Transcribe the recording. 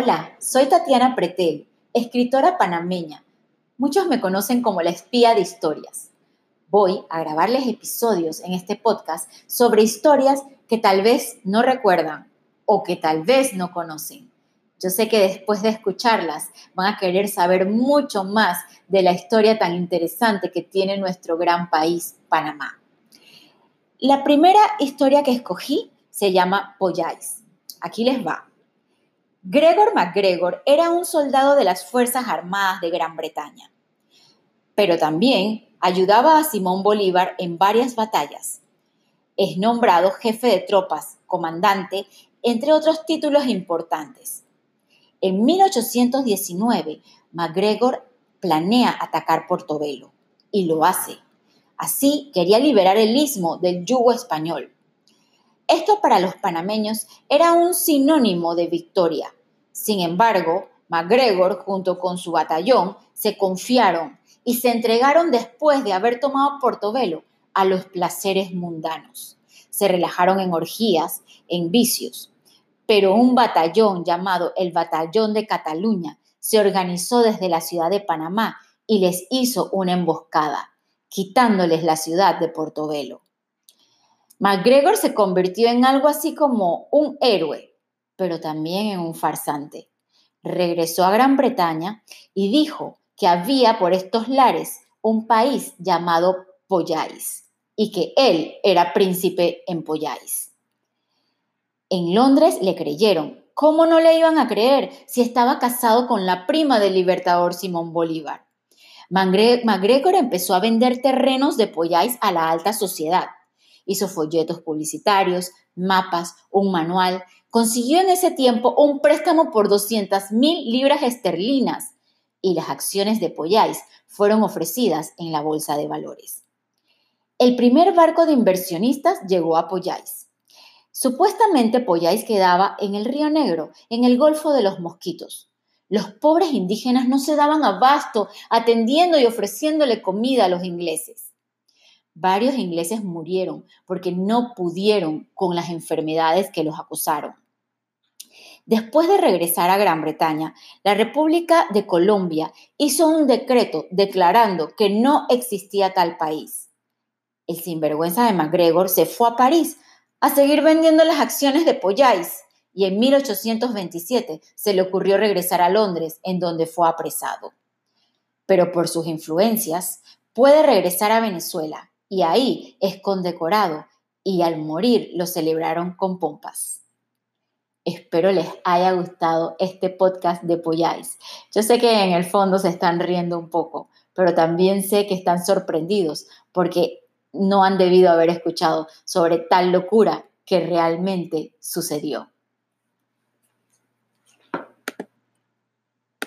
Hola, soy Tatiana Pretel, escritora panameña. Muchos me conocen como la espía de historias. Voy a grabarles episodios en este podcast sobre historias que tal vez no recuerdan o que tal vez no conocen. Yo sé que después de escucharlas van a querer saber mucho más de la historia tan interesante que tiene nuestro gran país, Panamá. La primera historia que escogí se llama Polláis. Aquí les va. Gregor MacGregor era un soldado de las Fuerzas Armadas de Gran Bretaña, pero también ayudaba a Simón Bolívar en varias batallas. Es nombrado jefe de tropas, comandante, entre otros títulos importantes. En 1819, MacGregor planea atacar Portobelo y lo hace. Así quería liberar el istmo del yugo español. Esto para los panameños era un sinónimo de victoria. Sin embargo, MacGregor junto con su batallón se confiaron y se entregaron después de haber tomado Portobelo a los placeres mundanos. Se relajaron en orgías, en vicios. Pero un batallón llamado el Batallón de Cataluña se organizó desde la ciudad de Panamá y les hizo una emboscada, quitándoles la ciudad de Portobelo. MacGregor se convirtió en algo así como un héroe, pero también en un farsante. Regresó a Gran Bretaña y dijo que había por estos lares un país llamado Polláis y que él era príncipe en Polláis. En Londres le creyeron. ¿Cómo no le iban a creer si estaba casado con la prima del libertador Simón Bolívar? MacGregor empezó a vender terrenos de Polláis a la alta sociedad hizo folletos publicitarios, mapas, un manual. Consiguió en ese tiempo un préstamo por 200 mil libras esterlinas y las acciones de Pollais fueron ofrecidas en la bolsa de valores. El primer barco de inversionistas llegó a Pollais. Supuestamente Pollais quedaba en el Río Negro, en el Golfo de los Mosquitos. Los pobres indígenas no se daban abasto atendiendo y ofreciéndole comida a los ingleses. Varios ingleses murieron porque no pudieron con las enfermedades que los acusaron. Después de regresar a Gran Bretaña, la República de Colombia hizo un decreto declarando que no existía tal país. El sinvergüenza de MacGregor se fue a París a seguir vendiendo las acciones de Pollais y en 1827 se le ocurrió regresar a Londres, en donde fue apresado. Pero por sus influencias puede regresar a Venezuela y ahí es condecorado y al morir lo celebraron con pompas. Espero les haya gustado este podcast de Polláis. Yo sé que en el fondo se están riendo un poco, pero también sé que están sorprendidos porque no han debido haber escuchado sobre tal locura que realmente sucedió.